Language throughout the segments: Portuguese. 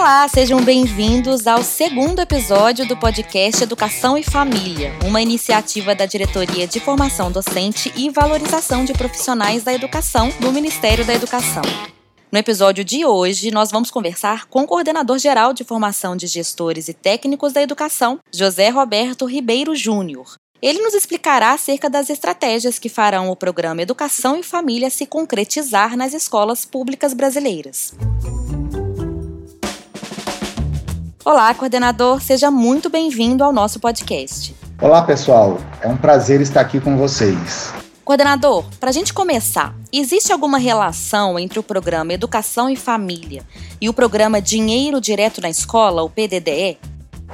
Olá, sejam bem-vindos ao segundo episódio do podcast Educação e Família, uma iniciativa da Diretoria de Formação Docente e Valorização de Profissionais da Educação do Ministério da Educação. No episódio de hoje, nós vamos conversar com o coordenador geral de formação de gestores e técnicos da educação, José Roberto Ribeiro Júnior. Ele nos explicará acerca das estratégias que farão o programa Educação e Família se concretizar nas escolas públicas brasileiras. Olá, coordenador, seja muito bem-vindo ao nosso podcast. Olá, pessoal, é um prazer estar aqui com vocês. Coordenador, para a gente começar, existe alguma relação entre o programa Educação e Família e o programa Dinheiro Direto na Escola, o PDDE?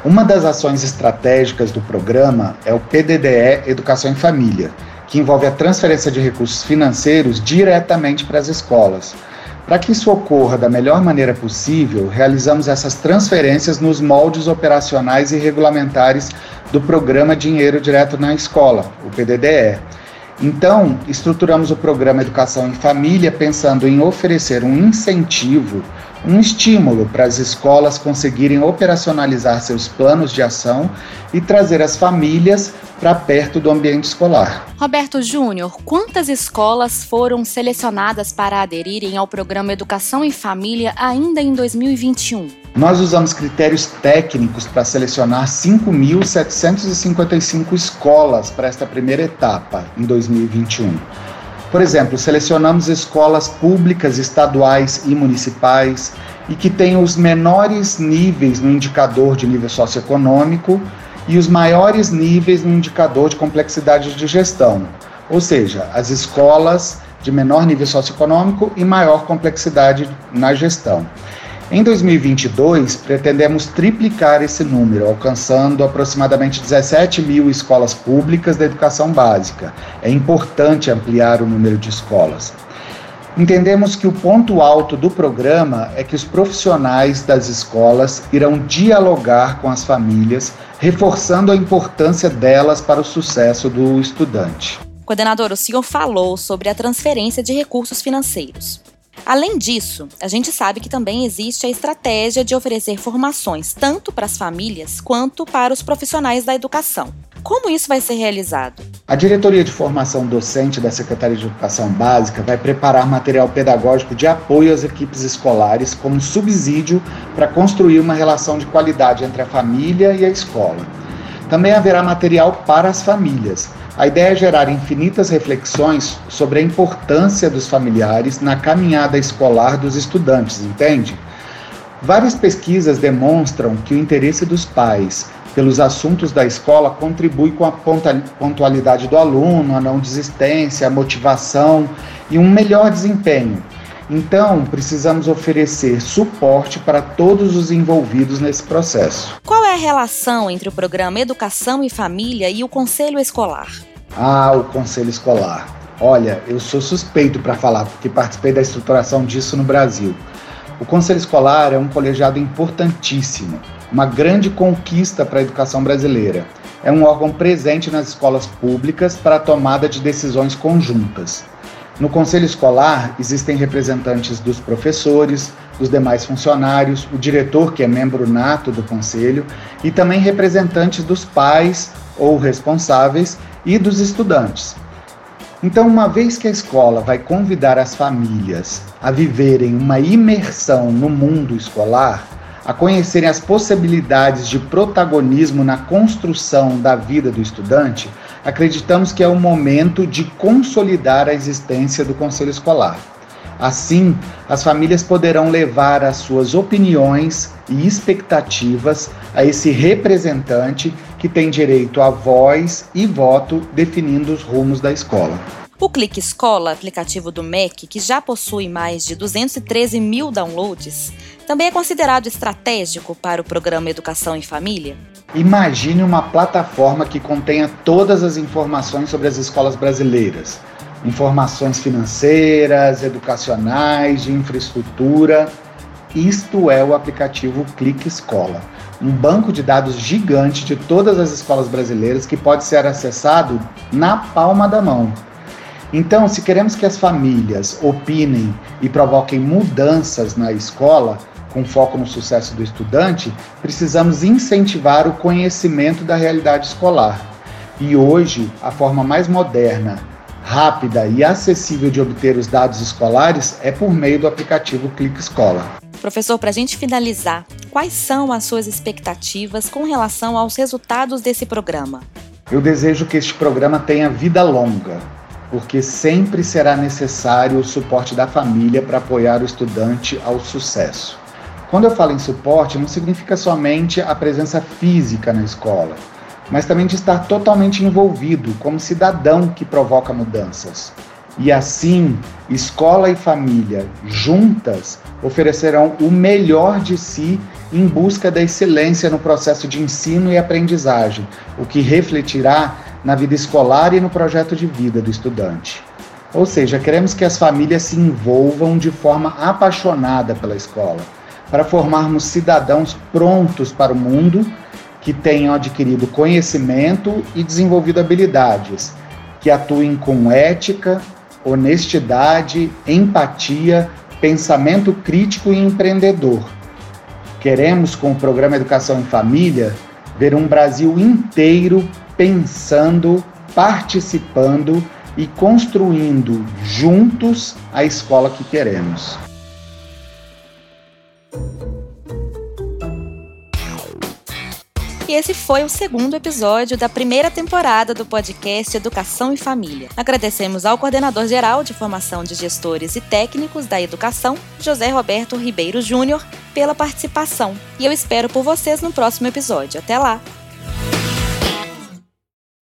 Uma das ações estratégicas do programa é o PDDE Educação e Família, que envolve a transferência de recursos financeiros diretamente para as escolas para que isso ocorra da melhor maneira possível, realizamos essas transferências nos moldes operacionais e regulamentares do Programa Dinheiro Direto na Escola, o PDDE. Então, estruturamos o programa Educação em Família pensando em oferecer um incentivo um estímulo para as escolas conseguirem operacionalizar seus planos de ação e trazer as famílias para perto do ambiente escolar. Roberto Júnior, quantas escolas foram selecionadas para aderirem ao programa Educação em Família ainda em 2021? Nós usamos critérios técnicos para selecionar 5.755 escolas para esta primeira etapa em 2021. Por exemplo, selecionamos escolas públicas, estaduais e municipais e que tenham os menores níveis no indicador de nível socioeconômico e os maiores níveis no indicador de complexidade de gestão, ou seja, as escolas de menor nível socioeconômico e maior complexidade na gestão. Em 2022, pretendemos triplicar esse número, alcançando aproximadamente 17 mil escolas públicas da educação básica. É importante ampliar o número de escolas. Entendemos que o ponto alto do programa é que os profissionais das escolas irão dialogar com as famílias, reforçando a importância delas para o sucesso do estudante. Coordenador, o senhor falou sobre a transferência de recursos financeiros. Além disso, a gente sabe que também existe a estratégia de oferecer formações tanto para as famílias quanto para os profissionais da educação. Como isso vai ser realizado? A Diretoria de Formação Docente da Secretaria de Educação Básica vai preparar material pedagógico de apoio às equipes escolares como subsídio para construir uma relação de qualidade entre a família e a escola. Também haverá material para as famílias, a ideia é gerar infinitas reflexões sobre a importância dos familiares na caminhada escolar dos estudantes, entende? Várias pesquisas demonstram que o interesse dos pais pelos assuntos da escola contribui com a pontualidade do aluno, a não desistência, a motivação e um melhor desempenho. Então, precisamos oferecer suporte para todos os envolvidos nesse processo. Qual é a relação entre o programa Educação e Família e o Conselho Escolar? Ah, o Conselho Escolar. Olha, eu sou suspeito para falar, porque participei da estruturação disso no Brasil. O Conselho Escolar é um colegiado importantíssimo, uma grande conquista para a educação brasileira. É um órgão presente nas escolas públicas para a tomada de decisões conjuntas. No conselho escolar existem representantes dos professores, dos demais funcionários, o diretor, que é membro nato do conselho, e também representantes dos pais ou responsáveis e dos estudantes. Então, uma vez que a escola vai convidar as famílias a viverem uma imersão no mundo escolar, a conhecerem as possibilidades de protagonismo na construção da vida do estudante, acreditamos que é o momento de consolidar a existência do conselho escolar. Assim, as famílias poderão levar as suas opiniões e expectativas a esse representante que tem direito a voz e voto definindo os rumos da escola. O Clique Escola, aplicativo do MEC, que já possui mais de 213 mil downloads, também é considerado estratégico para o programa Educação em Família? Imagine uma plataforma que contenha todas as informações sobre as escolas brasileiras. Informações financeiras, educacionais, de infraestrutura. Isto é o aplicativo Clique Escola, um banco de dados gigante de todas as escolas brasileiras que pode ser acessado na palma da mão então, se queremos que as famílias opinem e provoquem mudanças na escola, com foco no sucesso do estudante, precisamos incentivar o conhecimento da realidade escolar. E hoje, a forma mais moderna, rápida e acessível de obter os dados escolares é por meio do aplicativo Clique Escola. Professor, para a gente finalizar, quais são as suas expectativas com relação aos resultados desse programa? Eu desejo que este programa tenha vida longa, porque sempre será necessário o suporte da família para apoiar o estudante ao sucesso. Quando eu falo em suporte, não significa somente a presença física na escola, mas também de estar totalmente envolvido como cidadão que provoca mudanças. E assim, escola e família juntas oferecerão o melhor de si em busca da excelência no processo de ensino e aprendizagem, o que refletirá na vida escolar e no projeto de vida do estudante. Ou seja, queremos que as famílias se envolvam de forma apaixonada pela escola para formarmos cidadãos prontos para o mundo que tenham adquirido conhecimento e desenvolvido habilidades, que atuem com ética, honestidade, empatia, pensamento crítico e empreendedor. Queremos, com o programa Educação em Família, ver um Brasil inteiro pensando, participando e construindo juntos a escola que queremos. E esse foi o segundo episódio da primeira temporada do podcast Educação e Família. Agradecemos ao coordenador geral de formação de gestores e técnicos da educação, José Roberto Ribeiro Júnior, pela participação. E eu espero por vocês no próximo episódio. Até lá!